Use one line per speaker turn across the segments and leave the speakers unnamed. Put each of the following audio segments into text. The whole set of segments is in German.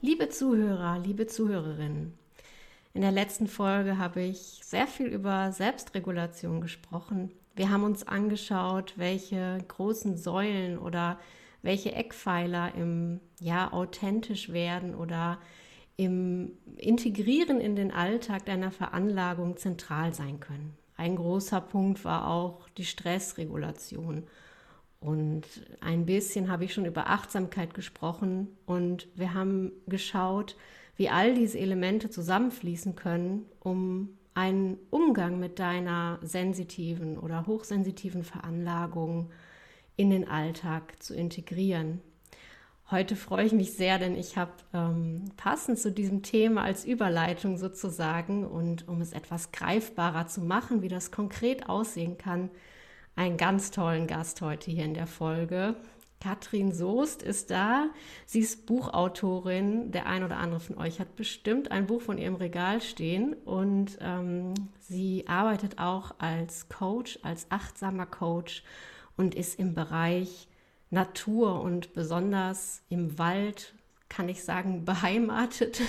Liebe Zuhörer, liebe Zuhörerinnen, in der letzten Folge habe ich sehr viel über Selbstregulation gesprochen. Wir haben uns angeschaut, welche großen Säulen oder welche Eckpfeiler im ja authentisch werden oder im Integrieren in den Alltag deiner Veranlagung zentral sein können. Ein großer Punkt war auch die Stressregulation. Und ein bisschen habe ich schon über Achtsamkeit gesprochen und wir haben geschaut, wie all diese Elemente zusammenfließen können, um einen Umgang mit deiner sensitiven oder hochsensitiven Veranlagung in den Alltag zu integrieren. Heute freue ich mich sehr, denn ich habe ähm, passend zu diesem Thema als Überleitung sozusagen und um es etwas greifbarer zu machen, wie das konkret aussehen kann, einen ganz tollen Gast heute hier in der Folge. Katrin Soest ist da. Sie ist Buchautorin. Der ein oder andere von euch hat bestimmt ein Buch von ihrem Regal stehen und ähm, sie arbeitet auch als Coach, als achtsamer Coach und ist im Bereich Natur und besonders im Wald, kann ich sagen, beheimatet.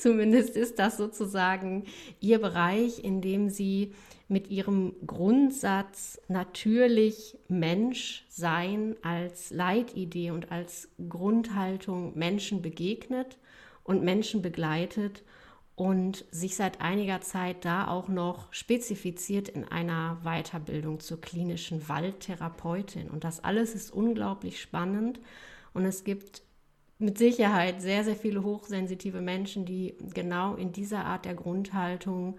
Zumindest ist das sozusagen ihr Bereich, in dem sie mit ihrem Grundsatz natürlich Mensch sein als Leitidee und als Grundhaltung Menschen begegnet und Menschen begleitet und sich seit einiger Zeit da auch noch spezifiziert in einer Weiterbildung zur klinischen Waldtherapeutin. Und das alles ist unglaublich spannend und es gibt mit Sicherheit sehr, sehr viele hochsensitive Menschen, die genau in dieser Art der Grundhaltung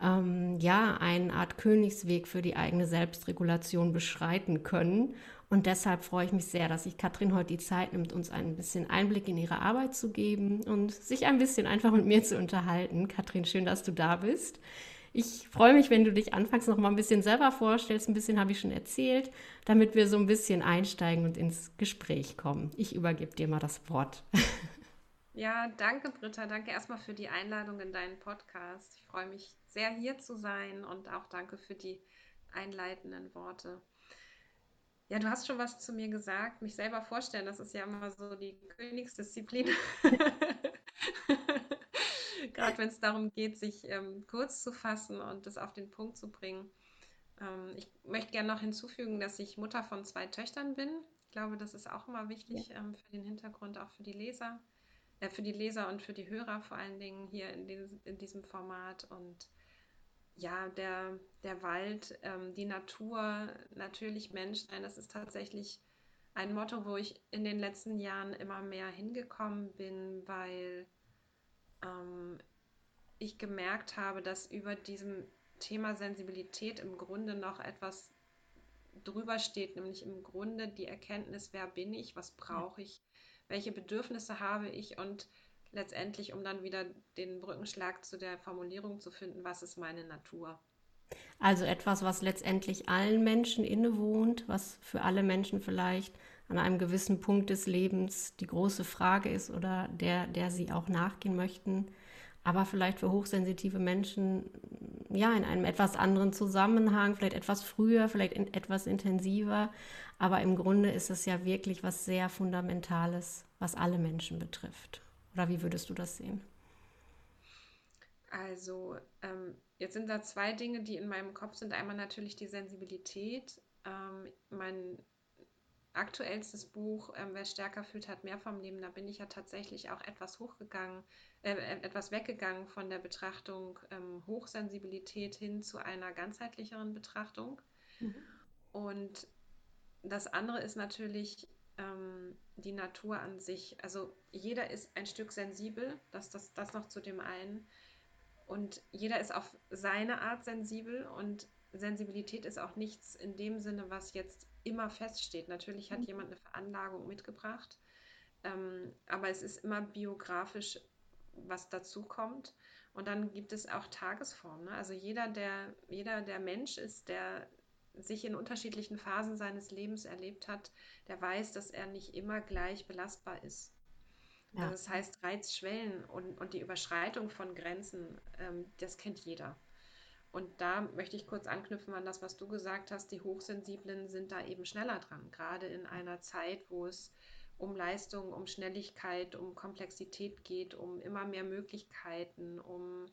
ähm, ja eine Art Königsweg für die eigene Selbstregulation beschreiten können. Und deshalb freue ich mich sehr, dass sich Katrin heute die Zeit nimmt, uns ein bisschen Einblick in ihre Arbeit zu geben und sich ein bisschen einfach mit mir zu unterhalten. Katrin, schön, dass du da bist. Ich freue mich, wenn du dich anfangs noch mal ein bisschen selber vorstellst. Ein bisschen habe ich schon erzählt, damit wir so ein bisschen einsteigen und ins Gespräch kommen. Ich übergebe dir mal das Wort.
Ja, danke, Britta. Danke erstmal für die Einladung in deinen Podcast. Ich freue mich sehr, hier zu sein und auch danke für die einleitenden Worte. Ja, du hast schon was zu mir gesagt. Mich selber vorstellen, das ist ja immer so die Königsdisziplin. Gerade wenn es darum geht, sich ähm, kurz zu fassen und das auf den Punkt zu bringen. Ähm, ich möchte gerne noch hinzufügen, dass ich Mutter von zwei Töchtern bin. Ich glaube, das ist auch immer wichtig ähm, für den Hintergrund, auch für die Leser, äh, für die Leser und für die Hörer vor allen Dingen hier in, den, in diesem Format. Und ja, der, der Wald, ähm, die Natur, natürlich Menschsein, das ist tatsächlich ein Motto, wo ich in den letzten Jahren immer mehr hingekommen bin, weil ähm, ich gemerkt habe, dass über diesem Thema Sensibilität im Grunde noch etwas drüber steht, nämlich im Grunde die Erkenntnis, wer bin ich, was brauche ich, welche Bedürfnisse habe ich und letztendlich, um dann wieder den Brückenschlag zu der Formulierung zu finden, was ist meine Natur.
Also etwas, was letztendlich allen Menschen innewohnt, was für alle Menschen vielleicht an einem gewissen Punkt des Lebens die große Frage ist oder der, der sie auch nachgehen möchten, aber vielleicht für hochsensitive Menschen ja in einem etwas anderen Zusammenhang, vielleicht etwas früher, vielleicht in, etwas intensiver, aber im Grunde ist es ja wirklich was sehr Fundamentales, was alle Menschen betrifft. Oder wie würdest du das sehen?
Also, ähm, jetzt sind da zwei Dinge, die in meinem Kopf sind. Einmal natürlich die Sensibilität. Ähm, mein aktuellstes Buch, ähm, Wer stärker fühlt, hat mehr vom Leben. Da bin ich ja tatsächlich auch etwas hochgegangen, äh, äh etwas weggegangen von der Betrachtung ähm, Hochsensibilität hin zu einer ganzheitlicheren Betrachtung. Mhm. Und das andere ist natürlich ähm, die Natur an sich. Also jeder ist ein Stück sensibel, das, das, das noch zu dem einen. Und jeder ist auf seine Art sensibel und Sensibilität ist auch nichts in dem Sinne, was jetzt immer feststeht. Natürlich hat mhm. jemand eine Veranlagung mitgebracht, ähm, aber es ist immer biografisch was dazu kommt. Und dann gibt es auch Tagesformen. Ne? Also jeder der, jeder, der Mensch ist, der sich in unterschiedlichen Phasen seines Lebens erlebt hat, der weiß, dass er nicht immer gleich belastbar ist. Ja. Also das heißt, Reizschwellen und, und die Überschreitung von Grenzen, ähm, das kennt jeder. Und da möchte ich kurz anknüpfen an das, was du gesagt hast. Die Hochsensiblen sind da eben schneller dran, gerade in einer Zeit, wo es um Leistung, um Schnelligkeit, um Komplexität geht, um immer mehr Möglichkeiten, um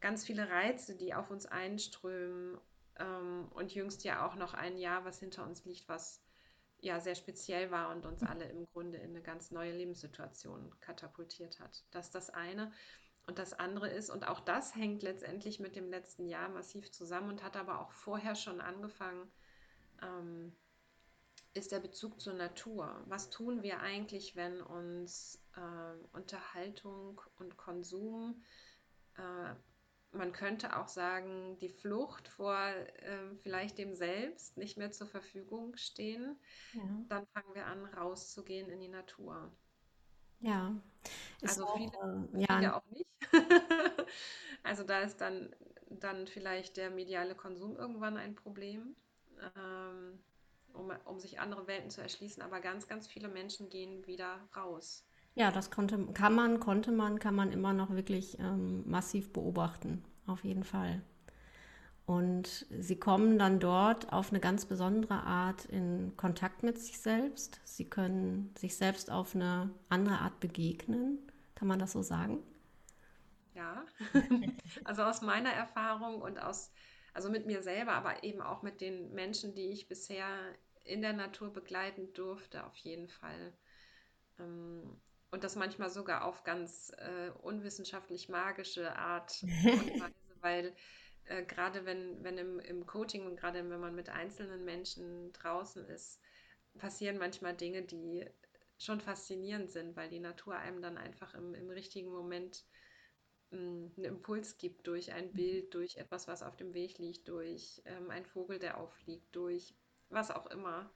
ganz viele Reize, die auf uns einströmen. Ähm, und jüngst ja auch noch ein Jahr, was hinter uns liegt, was ja sehr speziell war und uns alle im Grunde in eine ganz neue Lebenssituation katapultiert hat. Das ist das eine. Und das andere ist, und auch das hängt letztendlich mit dem letzten Jahr massiv zusammen und hat aber auch vorher schon angefangen, ähm, ist der Bezug zur Natur. Was tun wir eigentlich, wenn uns äh, Unterhaltung und Konsum, äh, man könnte auch sagen, die Flucht vor äh, vielleicht dem Selbst nicht mehr zur Verfügung stehen, ja. dann fangen wir an, rauszugehen in die Natur.
Ja.
Ist also auch, viele, äh, ja. auch nicht. also da ist dann, dann vielleicht der mediale Konsum irgendwann ein Problem. Ähm, um, um sich andere Welten zu erschließen. Aber ganz, ganz viele Menschen gehen wieder raus.
Ja, das konnte, kann man, konnte man, kann man immer noch wirklich ähm, massiv beobachten, auf jeden Fall. Und sie kommen dann dort auf eine ganz besondere Art in Kontakt mit sich selbst. Sie können sich selbst auf eine andere Art begegnen. Kann man das so sagen?
Ja, also aus meiner Erfahrung und aus, also mit mir selber, aber eben auch mit den Menschen, die ich bisher in der Natur begleiten durfte, auf jeden Fall. Ähm, und das manchmal sogar auf ganz äh, unwissenschaftlich magische Art und Weise, weil äh, gerade wenn, wenn im, im Coaching und gerade wenn man mit einzelnen Menschen draußen ist, passieren manchmal Dinge, die schon faszinierend sind, weil die Natur einem dann einfach im, im richtigen Moment hm, einen Impuls gibt durch ein Bild, durch etwas, was auf dem Weg liegt, durch ähm, einen Vogel, der aufliegt, durch was auch immer.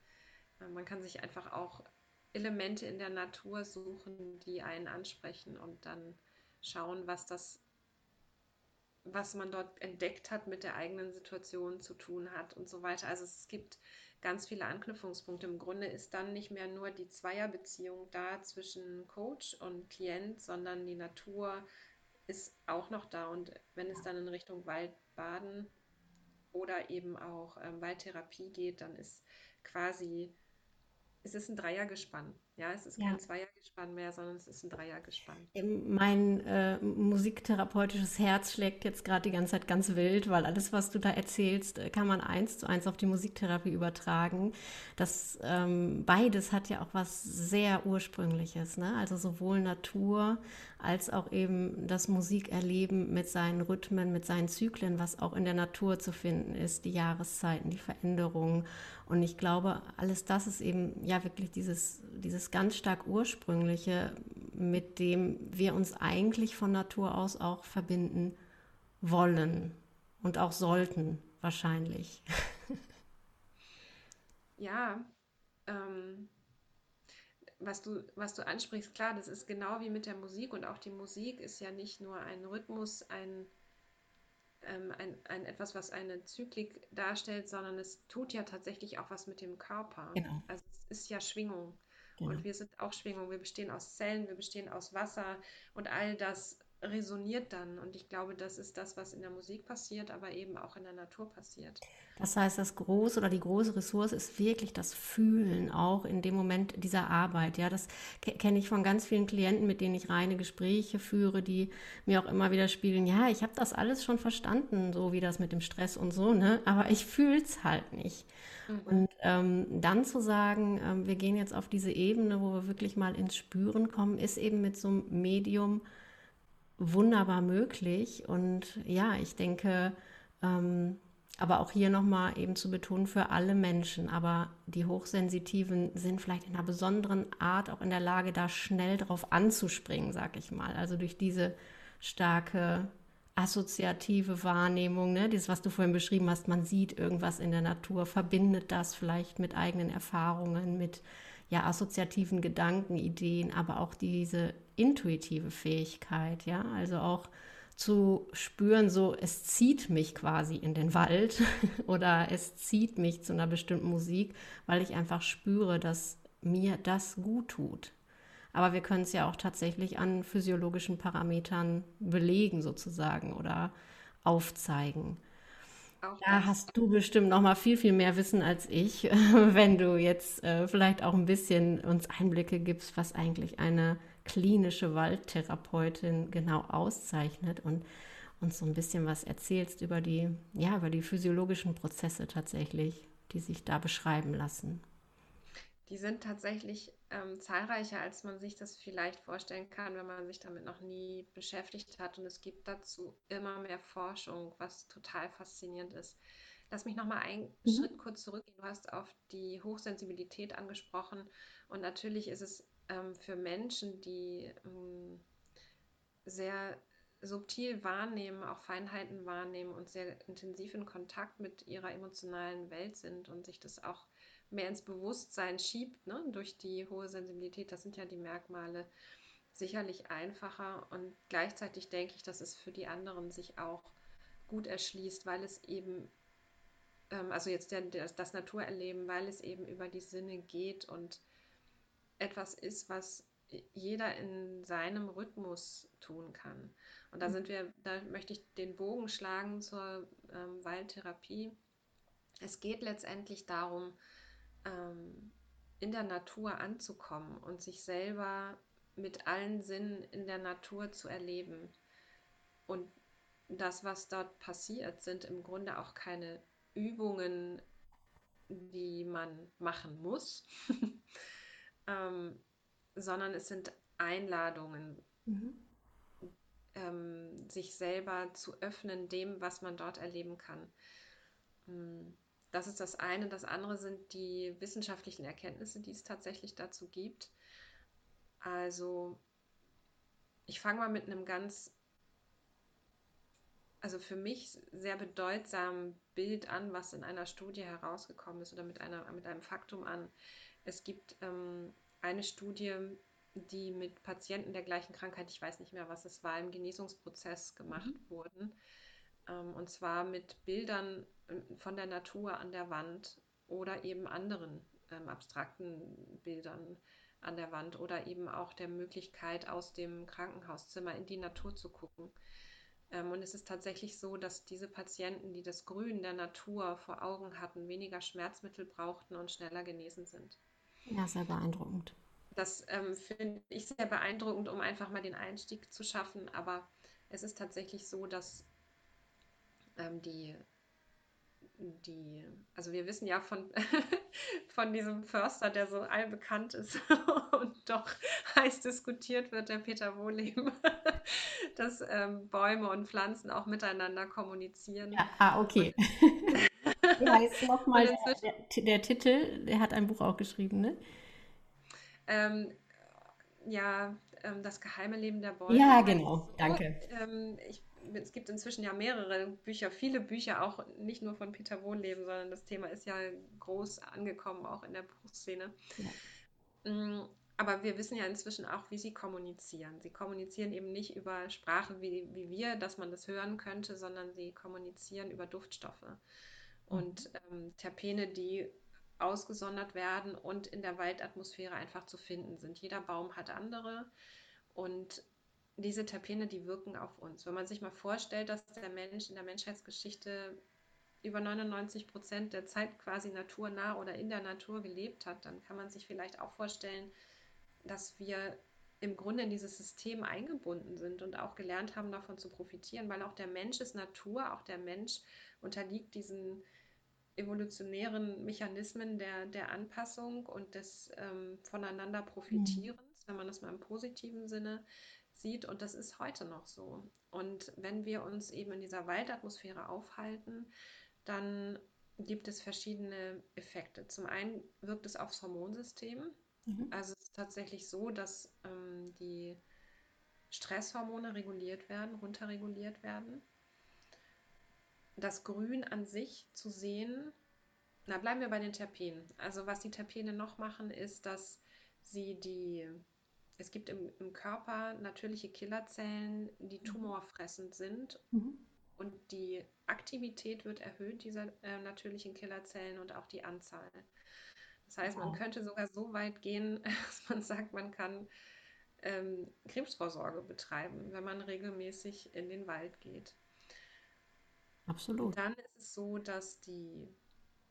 Äh, man kann sich einfach auch Elemente in der Natur suchen, die einen ansprechen und dann schauen, was das, was man dort entdeckt hat, mit der eigenen Situation zu tun hat und so weiter. Also es gibt ganz viele Anknüpfungspunkte. Im Grunde ist dann nicht mehr nur die Zweierbeziehung da zwischen Coach und Klient, sondern die Natur ist auch noch da. Und wenn es dann in Richtung Waldbaden oder eben auch ähm, Waldtherapie geht, dann ist quasi, es ist ein Dreiergespann. Ja, es ist kein ja. Zweiergespann mehr, sondern es ist ein Dreiergespann.
Mein äh, musiktherapeutisches Herz schlägt jetzt gerade die ganze Zeit ganz wild, weil alles, was du da erzählst, äh, kann man eins zu eins auf die Musiktherapie übertragen. Das ähm, beides hat ja auch was sehr Ursprüngliches, ne? Also sowohl Natur als auch eben das Musikerleben mit seinen Rhythmen, mit seinen Zyklen, was auch in der Natur zu finden ist, die Jahreszeiten, die Veränderungen. Und ich glaube, alles das ist eben ja wirklich dieses, dieses ganz stark ursprüngliche, mit dem wir uns eigentlich von Natur aus auch verbinden wollen und auch sollten, wahrscheinlich.
Ja, ähm, was, du, was du ansprichst, klar, das ist genau wie mit der Musik und auch die Musik ist ja nicht nur ein Rhythmus, ein, ähm, ein, ein etwas, was eine Zyklik darstellt, sondern es tut ja tatsächlich auch was mit dem Körper. Genau. Also es ist ja Schwingung. Genau. Und wir sind auch Schwingung. Wir bestehen aus Zellen, wir bestehen aus Wasser und all das resoniert dann. Und ich glaube, das ist das, was in der Musik passiert, aber eben auch in der Natur passiert.
Das heißt, das große oder die große Ressource ist wirklich das Fühlen, auch in dem Moment dieser Arbeit. Ja, das kenne ich von ganz vielen Klienten, mit denen ich reine Gespräche führe, die mir auch immer wieder spielen, ja, ich habe das alles schon verstanden, so wie das mit dem Stress und so, ne? Aber ich fühle es halt nicht. Mhm. Und ähm, dann zu sagen, ähm, wir gehen jetzt auf diese Ebene, wo wir wirklich mal ins Spüren kommen, ist eben mit so einem Medium wunderbar möglich. Und ja, ich denke, ähm, aber auch hier nochmal eben zu betonen, für alle Menschen. Aber die Hochsensitiven sind vielleicht in einer besonderen Art auch in der Lage, da schnell drauf anzuspringen, sag ich mal. Also durch diese starke assoziative Wahrnehmung, ne? das, was du vorhin beschrieben hast, man sieht irgendwas in der Natur, verbindet das vielleicht mit eigenen Erfahrungen, mit ja, assoziativen Gedanken, Ideen, aber auch diese intuitive Fähigkeit, ja, also auch zu spüren, so es zieht mich quasi in den Wald oder es zieht mich zu einer bestimmten Musik, weil ich einfach spüre, dass mir das gut tut. Aber wir können es ja auch tatsächlich an physiologischen Parametern belegen sozusagen oder aufzeigen. Auch da hast du bestimmt noch mal viel, viel mehr Wissen als ich, wenn du jetzt äh, vielleicht auch ein bisschen uns Einblicke gibst, was eigentlich eine klinische Waldtherapeutin genau auszeichnet und uns so ein bisschen was erzählst über die, ja, über die physiologischen Prozesse tatsächlich, die sich da beschreiben lassen.
Die sind tatsächlich ähm, zahlreicher, als man sich das vielleicht vorstellen kann, wenn man sich damit noch nie beschäftigt hat. Und es gibt dazu immer mehr Forschung, was total faszinierend ist. Lass mich nochmal einen mhm. Schritt kurz zurückgehen. Du hast auf die Hochsensibilität angesprochen. Und natürlich ist es ähm, für Menschen, die ähm, sehr subtil wahrnehmen, auch Feinheiten wahrnehmen und sehr intensiv in Kontakt mit ihrer emotionalen Welt sind und sich das auch mehr ins Bewusstsein schiebt, ne, durch die hohe Sensibilität. Das sind ja die Merkmale sicherlich einfacher und gleichzeitig denke ich, dass es für die anderen sich auch gut erschließt, weil es eben, ähm, also jetzt der, der, das Naturerleben, weil es eben über die Sinne geht und etwas ist, was jeder in seinem Rhythmus tun kann. Und da mhm. sind wir, da möchte ich den Bogen schlagen zur ähm, Waldtherapie. Es geht letztendlich darum, ähm, in der Natur anzukommen und sich selber mit allen Sinnen in der Natur zu erleben. Und das, was dort passiert, sind im Grunde auch keine Übungen, die man machen muss, ähm, sondern es sind Einladungen, mhm. ähm, sich selber zu öffnen dem, was man dort erleben kann. Mhm. Das ist das eine. Das andere sind die wissenschaftlichen Erkenntnisse, die es tatsächlich dazu gibt. Also ich fange mal mit einem ganz, also für mich sehr bedeutsamen Bild an, was in einer Studie herausgekommen ist oder mit, einer, mit einem Faktum an. Es gibt ähm, eine Studie, die mit Patienten der gleichen Krankheit, ich weiß nicht mehr, was es war, im Genesungsprozess gemacht mhm. wurden. Ähm, und zwar mit Bildern äh, von der Natur an der Wand oder eben anderen ähm, abstrakten Bildern an der Wand oder eben auch der Möglichkeit, aus dem Krankenhauszimmer in die Natur zu gucken. Ähm, und es ist tatsächlich so, dass diese Patienten, die das Grün der Natur vor Augen hatten, weniger Schmerzmittel brauchten und schneller genesen sind.
Ja, sehr beeindruckend.
Das ähm, finde ich sehr beeindruckend, um einfach mal den Einstieg zu schaffen. Aber es ist tatsächlich so, dass ähm, die, die, also wir wissen ja von, von diesem Förster, der so allbekannt ist und doch heiß diskutiert wird, der Peter Wohleben, dass ähm, Bäume und Pflanzen auch miteinander kommunizieren.
Ja, ah, okay. Heißt nochmal der, der, der, Titel? Der hat ein Buch auch geschrieben, ne?
Ähm, ja, ähm, das geheime Leben der Bäume.
Ja, genau, danke.
Ähm, ich es gibt inzwischen ja mehrere Bücher, viele Bücher, auch nicht nur von Peter Wohnleben, sondern das Thema ist ja groß angekommen, auch in der Buchszene. Ja. Mm, aber wir wissen ja inzwischen auch, wie sie kommunizieren. Sie kommunizieren eben nicht über Sprache wie, wie wir, dass man das hören könnte, sondern sie kommunizieren über Duftstoffe. Und ähm, Terpene, die ausgesondert werden und in der Waldatmosphäre einfach zu finden sind. Jeder Baum hat andere und diese Terpene, die wirken auf uns. Wenn man sich mal vorstellt, dass der Mensch in der Menschheitsgeschichte über 99 Prozent der Zeit quasi naturnah oder in der Natur gelebt hat, dann kann man sich vielleicht auch vorstellen, dass wir im Grunde in dieses System eingebunden sind und auch gelernt haben, davon zu profitieren, weil auch der Mensch ist Natur, auch der Mensch unterliegt diesen evolutionären Mechanismen der, der Anpassung und des ähm, voneinander Profitierens, mhm. wenn man das mal im positiven Sinne sieht. Und das ist heute noch so. Und wenn wir uns eben in dieser Waldatmosphäre aufhalten, dann gibt es verschiedene Effekte. Zum einen wirkt es aufs Hormonsystem. Mhm. Also es ist tatsächlich so, dass ähm, die Stresshormone reguliert werden, runterreguliert werden. Das Grün an sich zu sehen, na bleiben wir bei den Terpenen. Also was die Terpene noch machen, ist, dass sie die es gibt im, im Körper natürliche Killerzellen, die
Mhm.
tumorfressend sind
Mhm.
und die Aktivität wird erhöht dieser äh, natürlichen Killerzellen und auch die Anzahl. Das heißt, man könnte sogar so weit gehen, dass man sagt, man kann ähm, Krebsvorsorge betreiben, wenn man regelmäßig in den Wald geht.
Absolut.
Dann ist es so, dass die,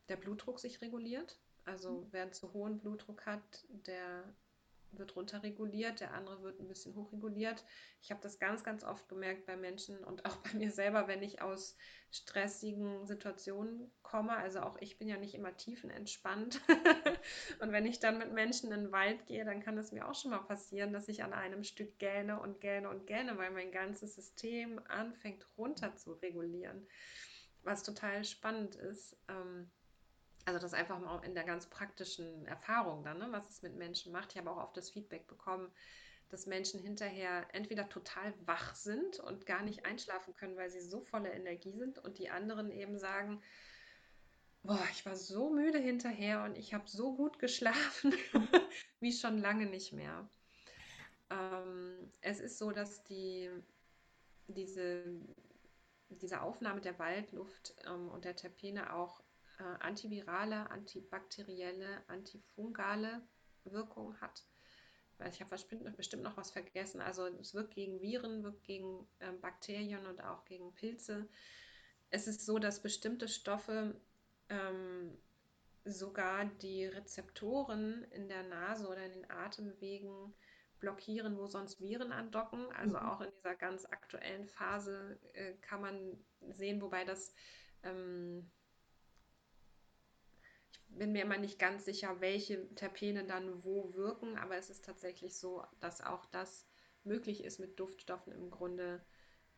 der Blutdruck sich reguliert. Also wer einen zu hohen Blutdruck hat, der wird runterreguliert, der andere wird ein bisschen hochreguliert. Ich habe das ganz, ganz oft gemerkt bei Menschen und auch bei mir selber, wenn ich aus stressigen Situationen komme. Also auch ich bin ja nicht immer tiefenentspannt. Und wenn ich dann mit Menschen in den Wald gehe, dann kann es mir auch schon mal passieren, dass ich an einem Stück gähne und gähne und gähne, weil mein ganzes System anfängt runter zu regulieren, was total spannend ist. Ähm, also das einfach mal in der ganz praktischen Erfahrung dann, ne, was es mit Menschen macht. Ich habe auch oft das Feedback bekommen, dass Menschen hinterher entweder total wach sind und gar nicht einschlafen können, weil sie so voller Energie sind und die anderen eben sagen, boah, ich war so müde hinterher und ich habe so gut geschlafen wie schon lange nicht mehr. Ähm, es ist so, dass die, diese, diese Aufnahme der Waldluft ähm, und der Terpene auch äh, antivirale, antibakterielle, antifungale Wirkung hat. Ich habe bestimmt, noch was vergessen. Also es wirkt gegen Viren, wirkt gegen ähm, Bakterien und auch gegen Pilze. Es ist so, dass bestimmte Stoffe ähm, sogar die Rezeptoren in der Nase oder in den Atemwegen blockieren, wo sonst Viren andocken. Also
Mhm.
auch in dieser ganz aktuellen Phase äh, kann man sehen, wobei das ähm, bin mir immer nicht ganz sicher, welche Terpene dann wo wirken, aber es ist tatsächlich so, dass auch das möglich ist, mit Duftstoffen im Grunde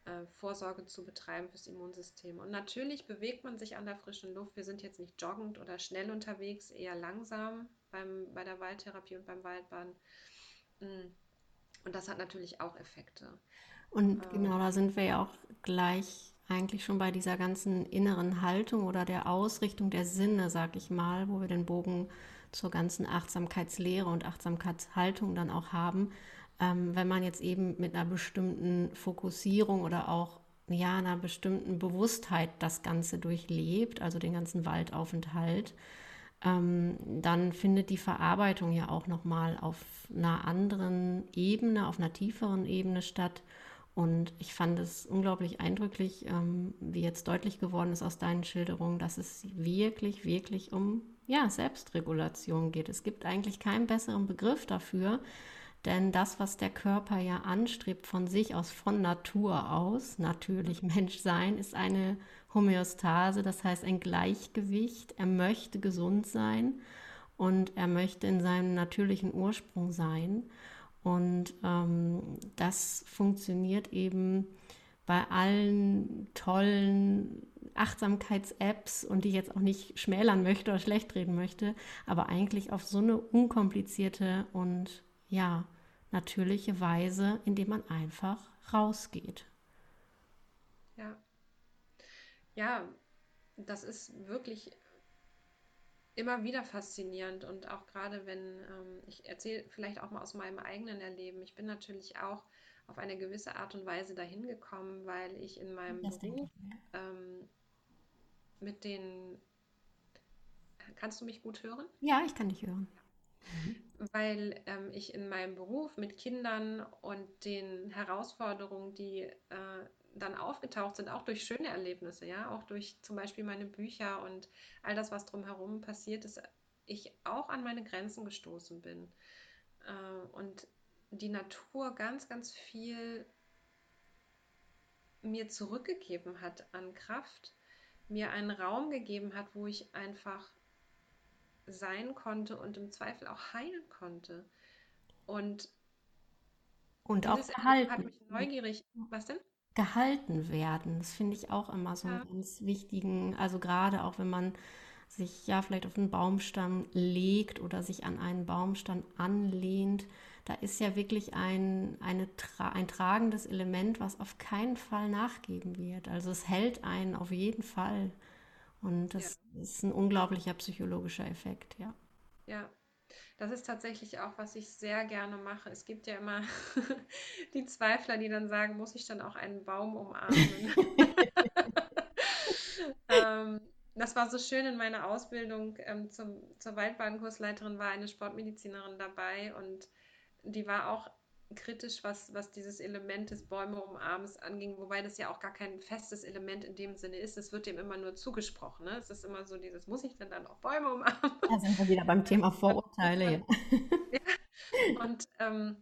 äh, Vorsorge zu betreiben fürs Immunsystem. Und natürlich bewegt man sich an der frischen Luft. Wir sind jetzt nicht joggend oder schnell unterwegs, eher langsam beim, bei der Waldtherapie und beim Waldbaden. Mm. Und das hat natürlich auch Effekte.
Und
Ähm,
genau, da sind wir ja auch gleich eigentlich schon bei dieser ganzen inneren Haltung oder der Ausrichtung der Sinne, sag ich mal, wo wir den Bogen zur ganzen Achtsamkeitslehre und Achtsamkeitshaltung dann auch haben. Ähm, wenn man jetzt eben mit einer bestimmten Fokussierung oder auch ja, einer bestimmten Bewusstheit das Ganze durchlebt, also den ganzen Waldaufenthalt, ähm, dann findet die Verarbeitung ja auch nochmal auf einer anderen Ebene, auf einer tieferen Ebene statt. Und ich fand es unglaublich eindrücklich, ähm, wie jetzt deutlich geworden ist aus deinen Schilderungen, dass es wirklich, wirklich um ja, Selbstregulation geht. Es gibt eigentlich keinen besseren Begriff dafür, denn das, was der Körper ja anstrebt von sich aus, von Natur aus, natürlich Menschsein, ist eine Homöostase, das heißt ein Gleichgewicht. Er möchte gesund sein und er möchte in seinem natürlichen Ursprung sein. Und ähm, das funktioniert eben bei allen tollen Achtsamkeits-Apps und die ich jetzt auch nicht schmälern möchte oder schlecht reden möchte, aber eigentlich auf so eine unkomplizierte und ja, natürliche Weise, indem man einfach rausgeht.
ja, ja, das ist wirklich immer wieder faszinierend und auch gerade wenn, ähm, ich erzähle vielleicht auch mal aus meinem eigenen Erleben. Ich bin natürlich auch auf eine gewisse Art und Weise dahin gekommen, weil ich in meinem
Das
Beruf ähm, mit den, kannst du mich gut hören?
Ja, ich kann dich hören.
Weil ähm, ich in meinem Beruf mit Kindern und den Herausforderungen, die äh, dann aufgetaucht sind, auch durch schöne Erlebnisse, ja, auch durch zum Beispiel meine Bücher und all das, was drumherum passiert ist, ich auch an meine Grenzen gestoßen bin. Äh, und die Natur ganz, ganz viel mir zurückgegeben hat an Kraft, mir einen Raum gegeben hat, wo ich einfach sein konnte und im Zweifel auch heilen konnte. Und
Und auch
Erleben hat mich neugierig. Was denn?
Gehalten werden. Das finde ich auch immer so einen
Ja,
ganz wichtigen, also gerade auch wenn man sich ja vielleicht auf einen Baumstamm legt oder sich an einen Baumstamm anlehnt, da ist ja wirklich ein, eine, ein tragendes Element, was auf keinen Fall nachgeben wird. Also es hält einen auf jeden Fall. Und
ja,
das ist ein unglaublicher psychologischer Effekt, ja.
ja. Das ist tatsächlich auch, was ich sehr gerne mache. Es gibt ja immer die Zweifler, die dann sagen, muss ich dann auch einen Baum umarmen? ähm, das war so schön in meiner Ausbildung ähm, zum, zur Waldbahnkursleiterin war eine Sportmedizinerin dabei und die war auch kritisch, was, was dieses Element des Bäume umarmens anging, wobei das ja auch gar kein festes Element in dem Sinne ist. Es wird dem immer nur zugesprochen. Ne? Es ist immer so dieses, muss ich denn dann auch Bäume umarmen?
Da sind wir wieder beim Thema Vorurteile.
ja. Und ähm,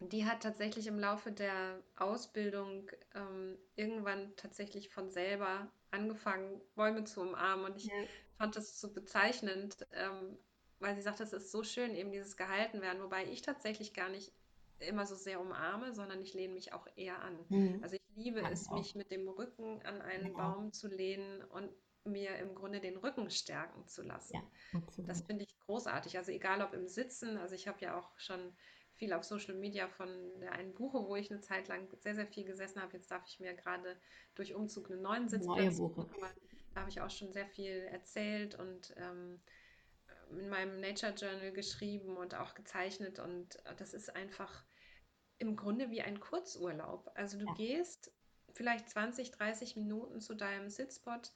die hat tatsächlich im Laufe der Ausbildung ähm, irgendwann tatsächlich von selber angefangen, Bäume zu umarmen. Und ich ja. fand das so bezeichnend, ähm, weil sie sagt, es ist so schön, eben dieses gehalten werden, wobei ich tatsächlich gar nicht immer so sehr umarme, sondern ich lehne mich auch eher an. Mhm. Also ich liebe ja, es, auch. mich mit dem Rücken an einen ja. Baum zu lehnen und mir im Grunde den Rücken stärken zu lassen. Ja, das finde ich großartig. Also egal ob im Sitzen, also ich habe ja auch schon viel auf Social Media von der einen Buche, wo ich eine Zeit lang sehr, sehr viel gesessen habe. Jetzt darf ich mir gerade durch Umzug einen neuen Sitzplatz suchen. Da habe ich auch schon sehr viel erzählt und ähm, in meinem Nature Journal geschrieben und auch gezeichnet. Und das ist einfach im Grunde wie ein Kurzurlaub. Also du ja. gehst vielleicht 20, 30 Minuten zu deinem Sitzspot,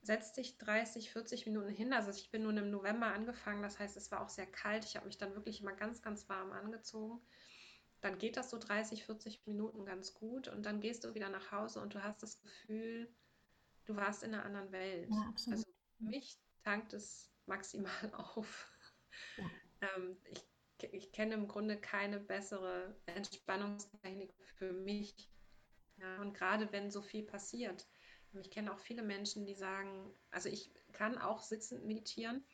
setzt dich 30, 40 Minuten hin. Also ich bin nun im November angefangen, das heißt, es war auch sehr kalt. Ich habe mich dann wirklich immer ganz, ganz warm angezogen. Dann geht das so 30, 40 Minuten ganz gut und dann gehst du wieder nach Hause und du hast das Gefühl, du warst in einer anderen Welt. Ja, also mich tankt es maximal auf. Ja. Ähm, ich, ich kenne im Grunde keine bessere Entspannungstechnik für mich. Ja, und gerade wenn so viel passiert, ich kenne auch viele Menschen, die sagen, also ich kann auch sitzend meditieren,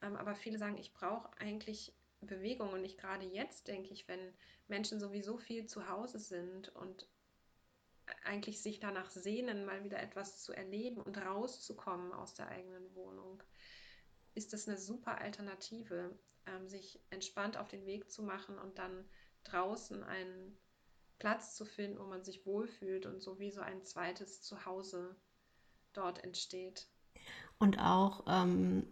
ähm, aber viele sagen, ich brauche eigentlich Bewegung. Und nicht gerade jetzt, denke ich, wenn Menschen sowieso viel zu Hause sind und eigentlich sich danach sehnen, mal wieder etwas zu erleben und rauszukommen aus der eigenen Wohnung, ist das eine super Alternative, ähm, sich entspannt auf den Weg zu machen und dann draußen einen Platz zu finden, wo man sich wohlfühlt und so wie so ein zweites Zuhause dort entsteht.
Und auch ähm,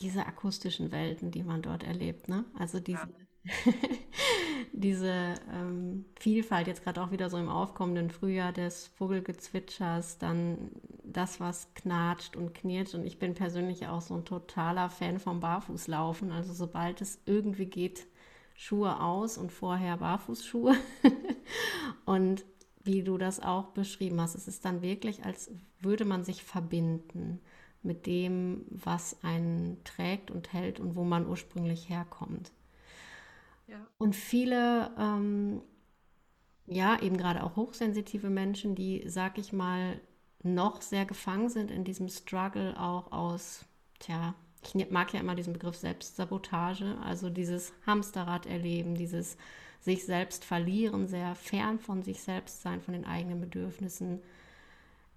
diese akustischen Welten, die man dort erlebt, ne? Also diese, ja. diese ähm, Vielfalt jetzt gerade auch wieder so im aufkommenden Frühjahr des Vogelgezwitschers, dann das, was knatscht und knirscht. Und ich bin persönlich auch so ein totaler Fan vom Barfußlaufen. Also sobald es irgendwie geht, Schuhe aus und vorher Barfußschuhe. und wie du das auch beschrieben hast, es ist dann wirklich, als würde man sich verbinden mit dem, was einen trägt und hält und wo man ursprünglich herkommt. Ja. Und viele, ähm, ja, eben gerade auch hochsensitive Menschen, die, sag ich mal, noch sehr gefangen sind in diesem Struggle auch aus, tja, ich ne-, mag ja immer diesen Begriff Selbstsabotage, also dieses Hamsterrad erleben, dieses sich selbst verlieren, sehr fern von sich selbst sein, von den eigenen Bedürfnissen.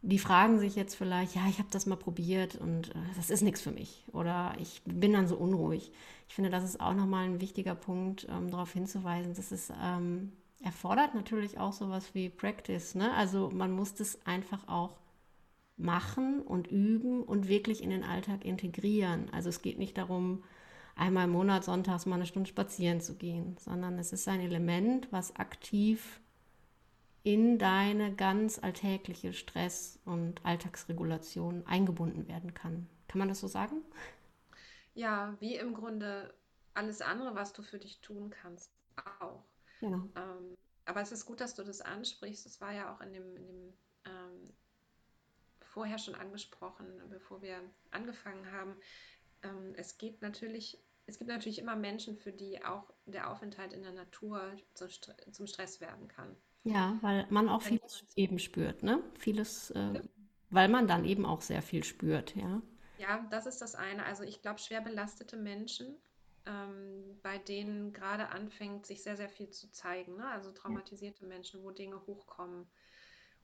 Die fragen sich jetzt vielleicht, ja, ich habe das mal probiert und äh, das ist nichts für mich oder ich bin dann so unruhig. Ich finde, das ist auch nochmal ein wichtiger Punkt, ähm, darauf hinzuweisen, dass es ähm, erfordert natürlich auch sowas wie Practice. Ne? Also man muss das einfach auch machen und üben und wirklich in den Alltag integrieren. Also es geht nicht darum, einmal im Monat sonntags mal eine Stunde spazieren zu gehen, sondern es ist ein Element, was aktiv in deine ganz alltägliche Stress- und Alltagsregulation eingebunden werden kann. Kann man das so sagen?
Ja, wie im Grunde alles andere, was du für dich tun kannst, auch. Genau. Ähm, aber es ist gut, dass du das ansprichst. Es war ja auch in dem, in dem ähm, vorher schon angesprochen, bevor wir angefangen haben. Ähm, es geht natürlich, es gibt natürlich immer Menschen, für die auch der Aufenthalt in der Natur zum, zum Stress werden kann.
Ja, weil man auch vieles eben spürt, ne? Vieles, äh, weil man dann eben auch sehr viel spürt, ja.
Ja, das ist das eine. Also ich glaube, schwer belastete Menschen, ähm, bei denen gerade anfängt, sich sehr, sehr viel zu zeigen. Ne? Also traumatisierte. Menschen, wo Dinge hochkommen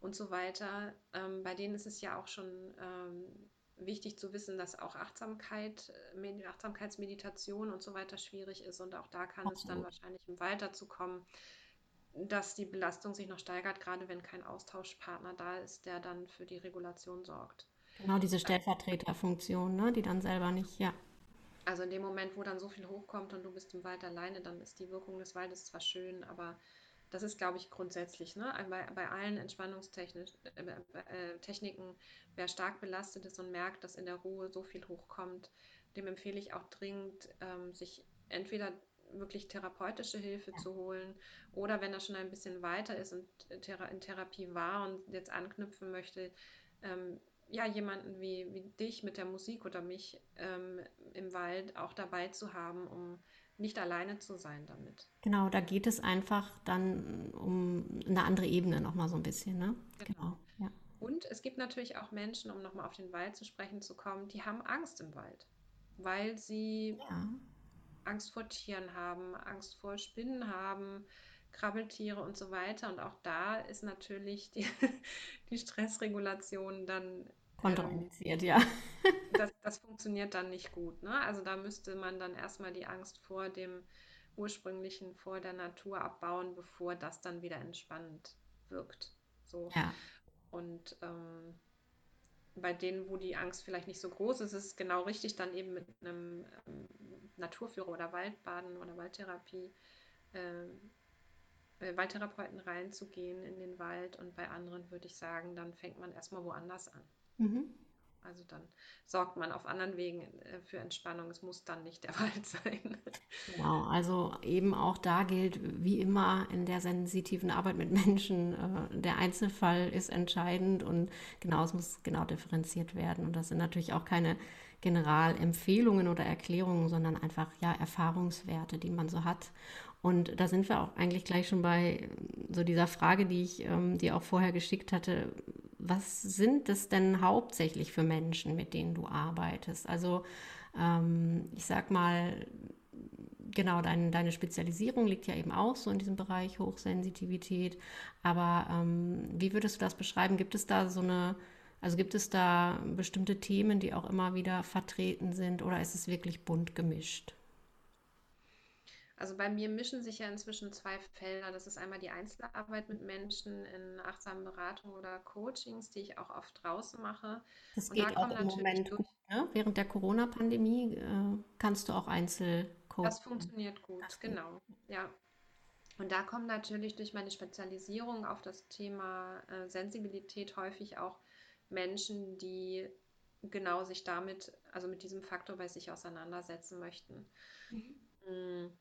und so weiter. Ähm, bei denen ist es ja auch schon ähm, wichtig zu wissen, dass auch Achtsamkeit, äh, Achtsamkeitsmeditation und so weiter schwierig ist. Und auch da kann Absolut. es dann wahrscheinlich im Wald dazu kommen, dass die Belastung sich noch steigert, gerade wenn kein Austauschpartner da ist, der dann für die Regulation sorgt.
Genau, diese Stellvertreterfunktion, ne, die dann selber nicht, ja.
Also in dem Moment, wo dann so viel hochkommt und du bist im Wald alleine, dann ist die Wirkung des Waldes zwar schön, aber das ist, glaube ich, grundsätzlich. Ne? Bei, bei allen Entspannungstechniken, äh, äh wer stark belastet ist und merkt, dass in der Ruhe so viel hochkommt, dem empfehle ich auch dringend, ähm, sich entweder wirklich therapeutische Hilfe ja. zu holen oder wenn er schon ein bisschen weiter ist und Thera in Therapie war und jetzt anknüpfen möchte, ähm, ja, jemanden wie, wie dich mit der Musik oder mich ähm, im Wald auch dabei zu haben, um nicht alleine zu sein damit.
Genau, da geht es einfach dann um eine andere Ebene nochmal so ein bisschen, ne?
Genau. genau ja. Und es gibt natürlich auch Menschen, um nochmal auf den Wald zu sprechen zu kommen, die haben Angst im Wald, weil sie ja. Angst vor Tieren haben, Angst vor Spinnen haben, Krabbeltiere und so weiter. Und auch da ist natürlich die, die Stressregulation dann
kontraindiziert, ähm, ja.
das, das funktioniert dann nicht gut. Ne? Also da müsste man dann erstmal die Angst vor dem ursprünglichen, vor der Natur abbauen, bevor das dann wieder entspannend wirkt. So. Ja. Und ähm, bei denen, wo die Angst vielleicht nicht so groß ist, ist es genau richtig, dann eben mit einem ähm, Naturführer oder Waldbaden oder Waldtherapie, äh, Waldtherapeuten reinzugehen in den Wald. Und bei anderen würde ich sagen, dann fängt man erstmal woanders an. Mhm. Also dann sorgt man auf anderen Wegen äh, für Entspannung. Es muss dann nicht der Wald sein.
Genau, also eben auch da gilt, wie immer in der sensitiven Arbeit mit Menschen, äh, der Einzelfall ist entscheidend und genau, es muss genau differenziert werden. Und das sind natürlich auch keine Generalempfehlungen oder Erklärungen, sondern einfach ja Erfahrungswerte, die man so hat. Und da sind wir auch eigentlich gleich schon bei so dieser Frage, die ich ähm, dir auch vorher geschickt hatte. Was sind es denn hauptsächlich für Menschen, mit denen du arbeitest? Also ähm, ich sag mal, genau, dein, deine Spezialisierung liegt ja eben auch so in diesem Bereich Hochsensitivität. Aber ähm, wie würdest du das beschreiben? Gibt es da so eine, also gibt es da bestimmte Themen, die auch immer wieder vertreten sind oder ist es wirklich bunt gemischt?
Also bei mir mischen sich ja inzwischen zwei Felder. Das ist einmal die Einzelarbeit mit Menschen in achtsamen Beratungen oder Coachings, die ich auch oft draußen mache.
Das Und geht da auch im Moment durch, ne? Während der Corona-Pandemie äh, kannst du auch Einzelcoaching.
Das funktioniert gut, das genau. Ja. Und da kommen natürlich durch meine Spezialisierung auf das Thema äh, Sensibilität häufig auch Menschen, die genau sich damit, also mit diesem Faktor bei sich auseinandersetzen möchten. Mhm.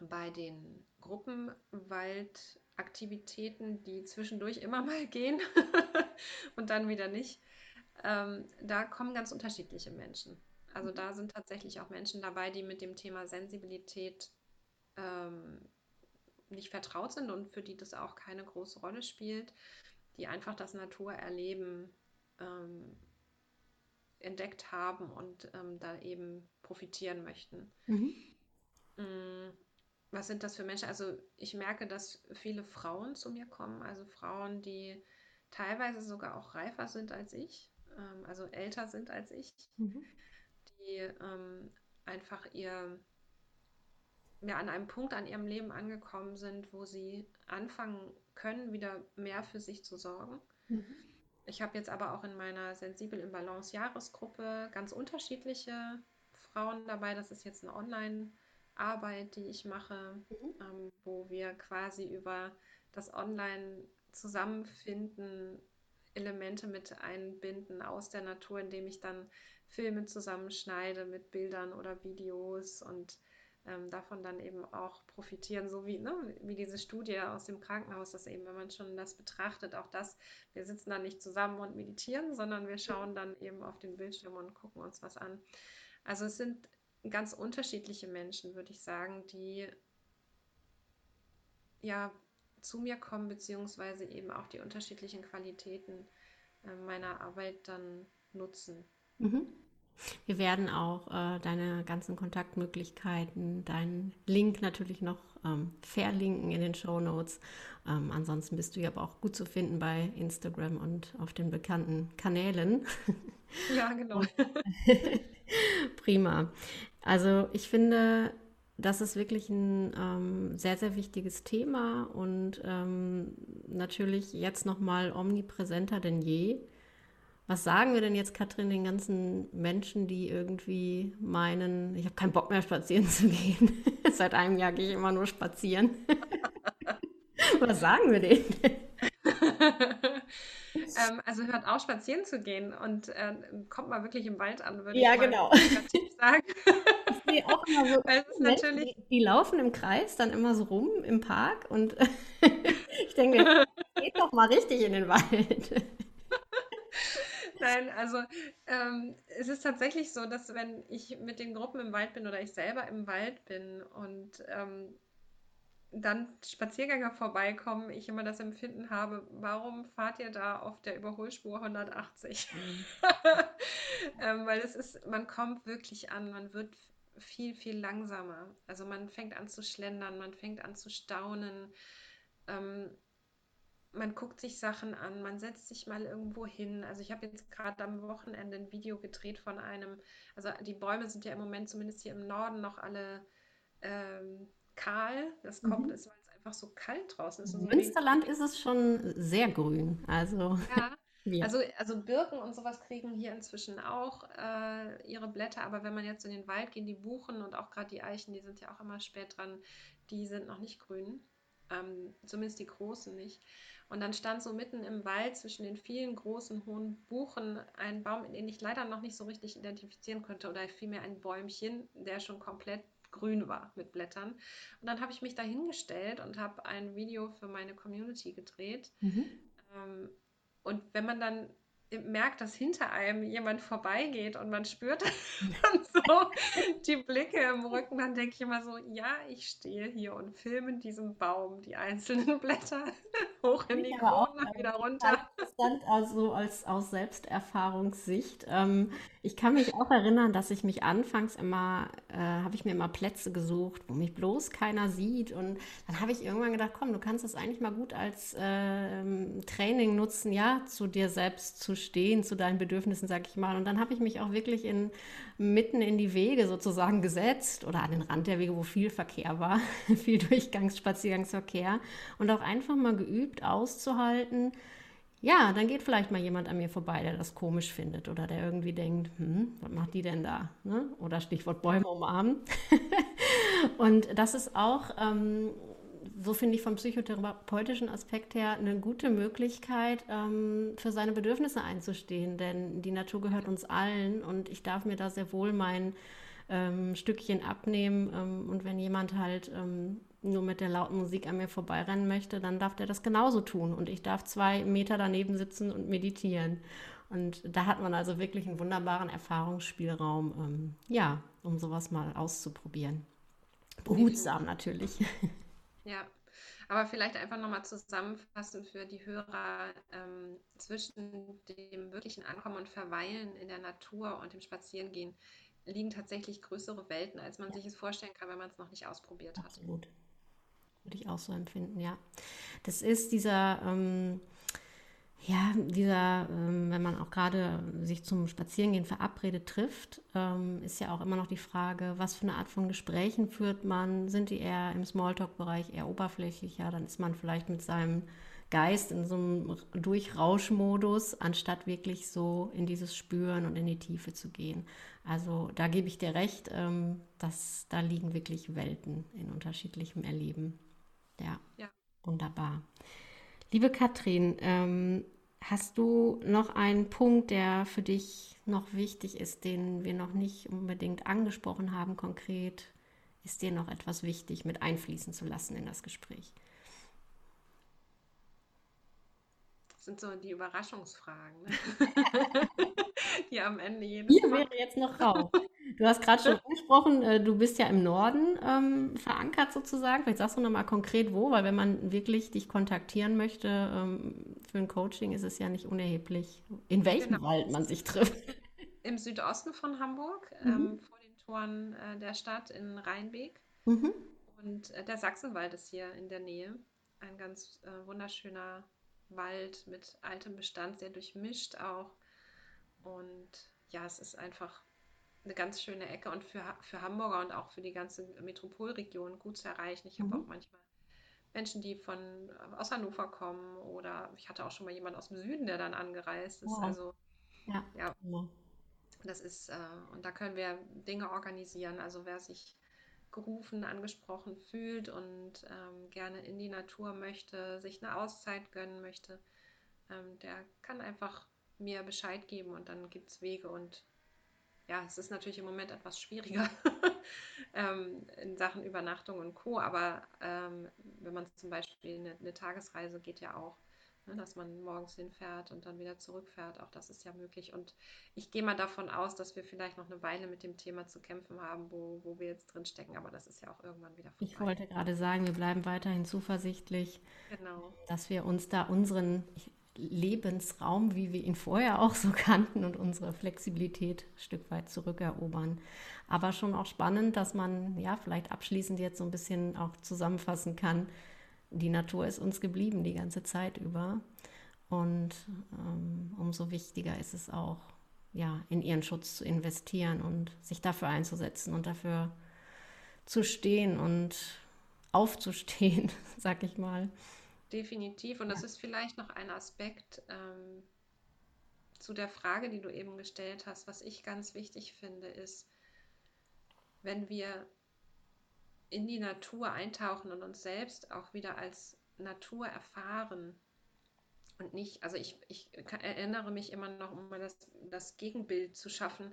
Mm bei den Gruppenwaldaktivitäten, die zwischendurch immer mal gehen und dann wieder nicht, ähm, da kommen ganz unterschiedliche Menschen. Also da sind tatsächlich auch Menschen dabei, die mit dem Thema Sensibilität ähm, nicht vertraut sind und für die das auch keine große Rolle spielt, die einfach das Naturerleben ähm, entdeckt haben und ähm, da eben profitieren möchten. Mhm. Was sind das für Menschen? Also ich merke, dass viele Frauen zu mir kommen, also Frauen, die teilweise sogar auch reifer sind als ich, ähm, also älter sind als ich, mhm. die ähm, einfach ihr ja, an einem Punkt an ihrem Leben angekommen sind, wo sie anfangen können, wieder mehr für sich zu sorgen. Mhm. Ich habe jetzt aber auch in meiner Sensibel im Balance Jahresgruppe ganz unterschiedliche Frauen dabei. Das ist jetzt eine Online- Arbeit, die ich mache, mhm. ähm, wo wir quasi über das Online-Zusammenfinden Elemente mit einbinden aus der Natur, indem ich dann Filme zusammenschneide mit Bildern oder Videos und ähm, davon dann eben auch profitieren, so wie, ne, wie diese Studie aus dem Krankenhaus, dass eben, wenn man schon das betrachtet, auch das, wir sitzen dann nicht zusammen und meditieren, sondern wir schauen dann eben auf den Bildschirm und gucken uns was an. Also es sind ganz unterschiedliche Menschen, würde ich sagen, die ja zu mir kommen, beziehungsweise eben auch die unterschiedlichen Qualitäten äh, meiner Arbeit dann nutzen. Mhm.
Wir werden auch äh, deine ganzen Kontaktmöglichkeiten, deinen Link natürlich noch ähm, verlinken in den Show Notes. Ähm, ansonsten bist du ja aber auch gut zu finden bei Instagram und auf den bekannten Kanälen.
Ja, genau.
Prima. Also ich finde, das ist wirklich ein ähm, sehr, sehr wichtiges Thema und ähm, natürlich jetzt noch mal omnipräsenter denn je, Was sagen wir denn jetzt, Katrin, den ganzen Menschen, die irgendwie meinen, ich habe keinen Bock mehr spazieren zu gehen? Seit einem Jahr gehe ich immer nur spazieren. Was sagen wir denen?
ähm, also hört auf, spazieren zu gehen und äh, kommt mal wirklich im Wald an, würde
ja,
ich mal
genau.
sagen.
Ich auch immer so Menschen, die, die, laufen im Kreis dann immer so rum im Park und ich denke, geht doch mal richtig in den Wald.
Nein, also ähm, es ist tatsächlich so, dass wenn ich mit den Gruppen im Wald bin oder ich selber im Wald bin und ähm, dann Spaziergänger vorbeikommen, ich immer das Empfinden habe, warum fahrt ihr da auf der Überholspur 180? Mhm. ähm, weil es ist, man kommt wirklich an, man wird viel, viel langsamer. Also man fängt an zu schlendern, man fängt an zu staunen. Ähm, man guckt sich Sachen an, man setzt sich mal irgendwo hin. Also ich habe jetzt gerade am Wochenende ein Video gedreht von einem, also die Bäume sind ja im Moment zumindest hier im Norden noch alle ähm, kahl. Das kommt, mhm. weil es einfach so kalt draußen ist.
Im Münsterland ist es schon sehr grün. Also.
Ja. Ja. Also, also Birken und sowas kriegen hier inzwischen auch äh, ihre Blätter, aber wenn man jetzt in den Wald geht, die Buchen und auch gerade die Eichen, die sind ja auch immer spät dran, die sind noch nicht grün. Ähm, zumindest die großen nicht. Und dann stand so mitten im Wald zwischen den vielen großen, hohen Buchen ein Baum, den ich leider noch nicht so richtig identifizieren konnte, oder vielmehr ein Bäumchen, der schon komplett grün war mit Blättern. Und dann habe ich mich da hingestellt und habe ein Video für meine Community gedreht. Mhm. Ähm, und wenn man dann merkt, dass hinter einem jemand vorbeigeht und man spürt dann so die Blicke im Rücken, dann denke ich immer so, ja, ich stehe hier und filme diesen Baum, die einzelnen Blätter hoch in die Krone, wieder runter.
Also als aus Selbsterfahrungssicht. Ähm, ich kann mich auch erinnern, dass ich mich anfangs immer, äh, habe ich mir immer Plätze gesucht, wo mich bloß keiner sieht. Und dann habe ich irgendwann gedacht, komm, du kannst das eigentlich mal gut als äh, Training nutzen, ja, zu dir selbst zu stehen, zu deinen Bedürfnissen, sag ich mal. Und dann habe ich mich auch wirklich in, mitten in die Wege sozusagen gesetzt oder an den Rand der Wege, wo viel Verkehr war, viel Durchgangs-, Spaziergangsverkehr und auch einfach mal geübt auszuhalten, ja, dann geht vielleicht mal jemand an mir vorbei, der das komisch findet oder der irgendwie denkt, hm, was macht die denn da? Ne? Oder Stichwort Bäume umarmen. und das ist auch, ähm, so finde ich vom psychotherapeutischen Aspekt her, eine gute Möglichkeit, ähm, für seine Bedürfnisse einzustehen. Denn die Natur gehört uns allen und ich darf mir da sehr wohl mein ähm, Stückchen abnehmen. Ähm, und wenn jemand halt ähm, nur mit der lauten Musik an mir vorbeirennen möchte, dann darf der das genauso tun. Und ich darf zwei Meter daneben sitzen und meditieren. Und da hat man also wirklich einen wunderbaren Erfahrungsspielraum, ähm, ja, um sowas mal auszuprobieren. Behutsam natürlich.
Ja, aber vielleicht einfach nochmal zusammenfassen für die Hörer ähm, zwischen dem wirklichen Ankommen und Verweilen in der Natur und dem Spazierengehen liegen tatsächlich größere Welten, als man ja. sich es vorstellen kann, wenn man es noch nicht ausprobiert hat.
Absolut. Würde ich auch so empfinden, ja. Das ist dieser, ähm, ja, dieser, ähm, wenn man auch gerade sich zum Spazierengehen verabredet trifft, ähm, ist ja auch immer noch die Frage, was für eine Art von Gesprächen führt man? Sind die eher im Smalltalk-Bereich eher oberflächlicher? Dann ist man vielleicht mit seinem Geist in so einem Durchrauschmodus, anstatt wirklich so in dieses Spüren und in die Tiefe zu gehen. Also da gebe ich dir recht, ähm, dass da liegen wirklich Welten in unterschiedlichem Erleben. Ja, ja. wunderbar. Liebe Katrin, ähm, hast du noch einen Punkt, der für dich noch wichtig ist, den wir noch nicht unbedingt angesprochen haben konkret? Ist dir noch etwas wichtig mit einfließen zu lassen in das Gespräch?
Das sind so die Überraschungsfragen, ne? die am Ende jedes
Hier wäre jetzt noch raus. Du hast gerade schon angesprochen, äh, du bist ja im Norden ähm, verankert sozusagen. Vielleicht sagst du nochmal konkret wo, weil wenn man wirklich dich kontaktieren möchte ähm, für ein Coaching, ist es ja nicht unerheblich, in welchem genau. Wald man sich trifft.
Im Südosten von Hamburg, mhm. ähm, vor den Toren äh, der Stadt in Rheinbeek. Mhm. Und äh, der Sachsenwald ist hier in der Nähe. Ein ganz äh, wunderschöner Wald mit altem Bestand, sehr durchmischt auch. Und ja, es ist einfach eine ganz schöne Ecke und für, für Hamburger und auch für die ganze Metropolregion gut zu erreichen. Ich mhm. habe auch manchmal Menschen, die von aus Hannover kommen oder ich hatte auch schon mal jemanden aus dem Süden, der dann angereist ist. Wow. Also Ja. ja. Das ist, äh, und da können wir Dinge organisieren. Also wer sich gerufen, angesprochen fühlt und ähm, gerne in die Natur möchte, sich eine Auszeit gönnen möchte, ähm, der kann einfach mir Bescheid geben und dann gibt es Wege und ja, es ist natürlich im Moment etwas schwieriger ähm, in Sachen Übernachtung und Co. Aber ähm, wenn man zum Beispiel eine, eine, Tagesreise geht ja auch, ne, dass man morgens hinfährt und dann wieder zurückfährt, auch das ist ja möglich. Und ich gehe mal davon aus, dass wir vielleicht noch eine Weile mit dem Thema zu kämpfen haben, wo, wo wir jetzt drin stecken. Aber das ist ja auch irgendwann wieder
vorbei. Ich wollte gerade sagen, wir bleiben weiterhin zuversichtlich, genau. dass wir uns da unseren, ich, Lebensraum, wie wir ihn vorher auch so kannten und unsere Flexibilität ein Stück weit zurückerobern. Aber schon auch spannend, dass man ja vielleicht abschließend jetzt so ein bisschen auch zusammenfassen kann, die Natur ist uns geblieben die ganze Zeit über. Und ähm, umso wichtiger ist es auch, ja, in ihren Schutz zu investieren und sich dafür einzusetzen und dafür zu stehen und aufzustehen, sag ich mal.
Definitiv. Und das ist vielleicht noch ein Aspekt ähm, zu der Frage, die du eben gestellt hast. Was ich ganz wichtig finde, ist, wenn wir in die Natur eintauchen und uns selbst auch wieder als Natur erfahren und nicht, also ich, ich erinnere mich immer noch, um mal das, das Gegenbild zu schaffen,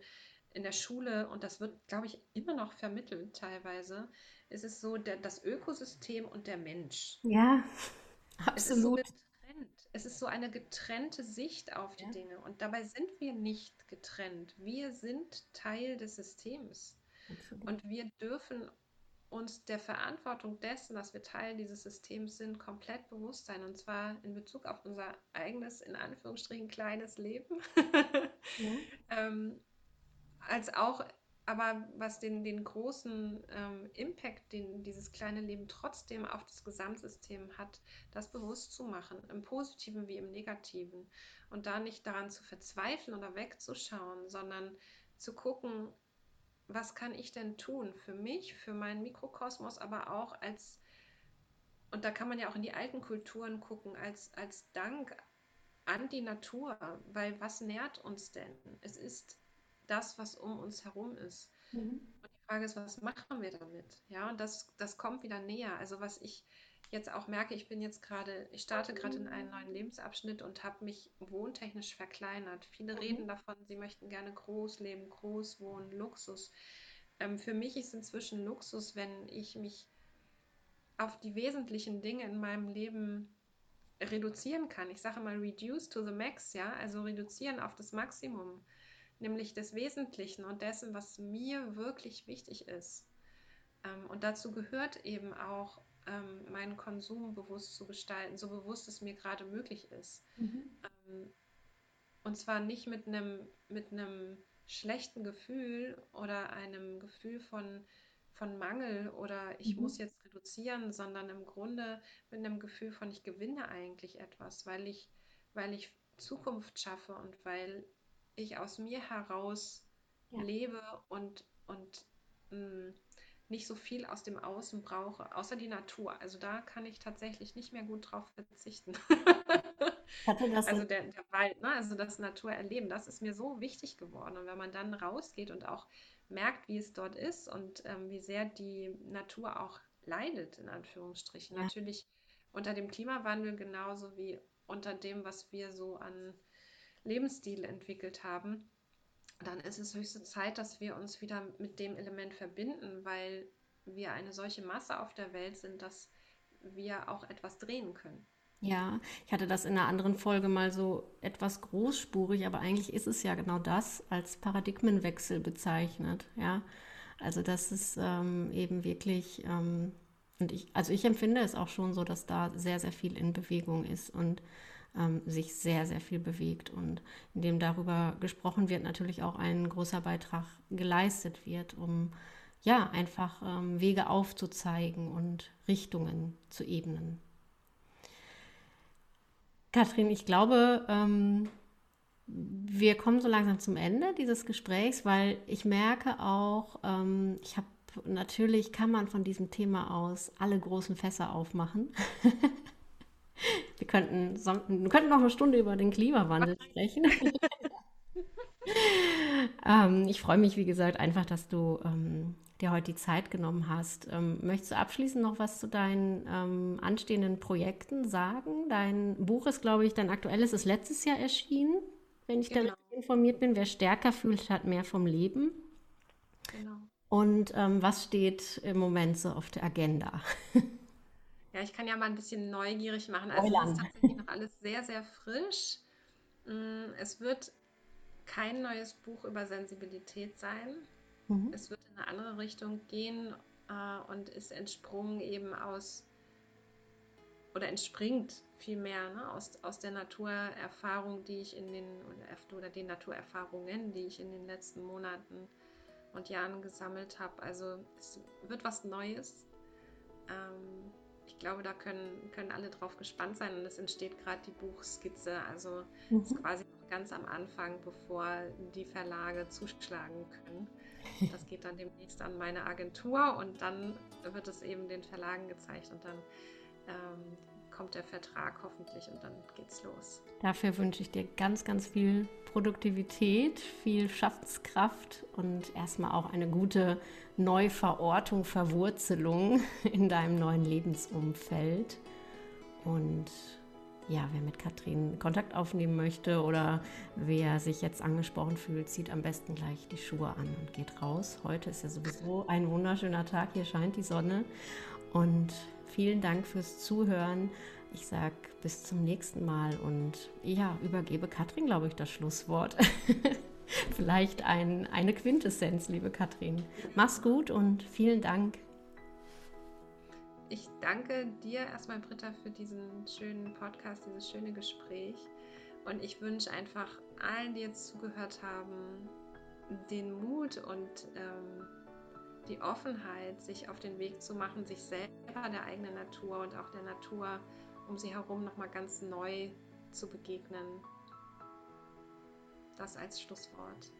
in der Schule, und das wird, glaube ich, immer noch vermittelt teilweise, ist es so, der, das Ökosystem und der Mensch.
Ja.
Absolut. Es ist, so es ist so eine getrennte Sicht auf die ja. Dinge. Und dabei sind wir nicht getrennt. Wir sind Teil des Systems. Absolut. Und wir dürfen uns der Verantwortung dessen, dass wir Teil dieses Systems sind, komplett bewusst sein. Und zwar in Bezug auf unser eigenes, in Anführungsstrichen, kleines Leben. Ja. ähm, als auch aber was den, den großen ähm, Impact, den dieses kleine Leben trotzdem auf das Gesamtsystem hat, das bewusst zu machen, im positiven wie im negativen. Und da nicht daran zu verzweifeln oder wegzuschauen, sondern zu gucken, was kann ich denn tun für mich, für meinen Mikrokosmos, aber auch als, und da kann man ja auch in die alten Kulturen gucken, als, als Dank an die Natur, weil was nährt uns denn? Es ist das, was um uns herum ist. Mhm. Und die Frage ist, was machen wir damit? Ja, und das, das kommt wieder näher. Also was ich jetzt auch merke, ich bin jetzt gerade, ich starte gerade in einen neuen Lebensabschnitt und habe mich wohntechnisch verkleinert. Viele mhm. reden davon, sie möchten gerne groß leben, groß wohnen, Luxus. Ähm, für mich ist inzwischen Luxus, wenn ich mich auf die wesentlichen Dinge in meinem Leben reduzieren kann. Ich sage mal reduce to the max, ja, also reduzieren auf das Maximum nämlich des Wesentlichen und dessen, was mir wirklich wichtig ist. Ähm, und dazu gehört eben auch, ähm, meinen Konsum bewusst zu gestalten, so bewusst es mir gerade möglich ist. Mhm. Ähm, und zwar nicht mit einem mit schlechten Gefühl oder einem Gefühl von, von Mangel oder ich mhm. muss jetzt reduzieren, sondern im Grunde mit einem Gefühl von ich gewinne eigentlich etwas, weil ich, weil ich Zukunft schaffe und weil ich aus mir heraus ja. lebe und, und mh, mm, nicht so viel aus dem Außen brauche, außer die Natur. Also da kann ich tatsächlich nicht mehr gut drauf verzichten. also der, der Wald, ne? also das Naturerleben, das ist mir so wichtig geworden. Und wenn man dann rausgeht und auch merkt, wie es dort ist und ähm, wie sehr die Natur auch leidet, in Anführungsstrichen. Ja. Natürlich unter dem Klimawandel genauso wie unter dem, was wir so an Lebensstil entwickelt haben, dann ist es höchste Zeit, dass wir uns wieder mit dem Element verbinden, weil wir eine solche Masse auf der Welt sind, dass wir auch etwas drehen können.
Ja, ich hatte das in einer anderen Folge mal so etwas großspurig, aber eigentlich ist es ja genau das als Paradigmenwechsel bezeichnet. Ja, also das ist ähm, eben wirklich, ähm, und ich, also ich empfinde es auch schon so, dass da sehr, sehr viel in Bewegung ist und ähm, sich sehr, sehr viel bewegt und indem darüber gesprochen wird, natürlich auch ein großer Beitrag geleistet wird, um ja einfach ähm, Wege aufzuzeigen und Richtungen zu ebnen. Kathrin, ich glaube, ähm, wir kommen so langsam zum Ende dieses Gesprächs, weil ich merke auch, ähm, ich habe natürlich kann man von diesem Thema aus alle großen Fässer aufmachen. Wir könnten, wir könnten noch eine Stunde über den Klimawandel sprechen. ähm, ich freue mich, wie gesagt, einfach, dass du ähm, dir heute die Zeit genommen hast. Ähm, möchtest du abschließend noch was zu deinen ähm, anstehenden Projekten sagen? Dein Buch ist, glaube ich, dein aktuelles ist letztes Jahr erschienen, wenn ich genau. dann informiert bin. Wer stärker fühlt, hat mehr vom Leben. Genau. Und ähm, was steht im Moment so auf der Agenda?
Ja, ich kann ja mal ein bisschen neugierig machen. Also es ist tatsächlich noch alles sehr, sehr frisch. Mm, es wird kein neues Buch über Sensibilität sein. Mhm. Es wird in eine andere Richtung gehen äh, und ist entsprungen eben aus oder entspringt vielmehr ne, aus, aus der Naturerfahrung, die ich in den oder, oder den Naturerfahrungen, die ich in den letzten Monaten und Jahren gesammelt habe. Also es wird was Neues. Ähm, ich glaube, da können, können alle drauf gespannt sein und es entsteht gerade die Buchskizze. Also mhm. ist quasi noch ganz am Anfang, bevor die Verlage zuschlagen können. Das geht dann demnächst an meine Agentur und dann wird es eben den Verlagen gezeigt und dann ähm, kommt der Vertrag hoffentlich und dann geht's los.
Dafür wünsche ich dir ganz, ganz viel Produktivität, viel Schaffenskraft und erstmal auch eine gute Neuverortung, Verwurzelung in deinem neuen Lebensumfeld. Und ja, wer mit Katrin Kontakt aufnehmen möchte oder wer sich jetzt angesprochen fühlt, zieht am besten gleich die Schuhe an und geht raus. Heute ist ja sowieso ein wunderschöner Tag, hier scheint die Sonne. Und vielen Dank fürs Zuhören. Ich sage bis zum nächsten Mal und ja, übergebe Katrin, glaube ich, das Schlusswort. Vielleicht ein, eine Quintessenz, liebe Katrin. Mach's gut und vielen Dank.
Ich danke dir erstmal, Britta, für diesen schönen Podcast, dieses schöne Gespräch. Und ich wünsche einfach allen, die jetzt zugehört haben, den Mut und ähm, die Offenheit, sich auf den Weg zu machen, sich selber der eigenen Natur und auch der Natur um sie herum nochmal ganz neu zu begegnen. Das als Schlusswort.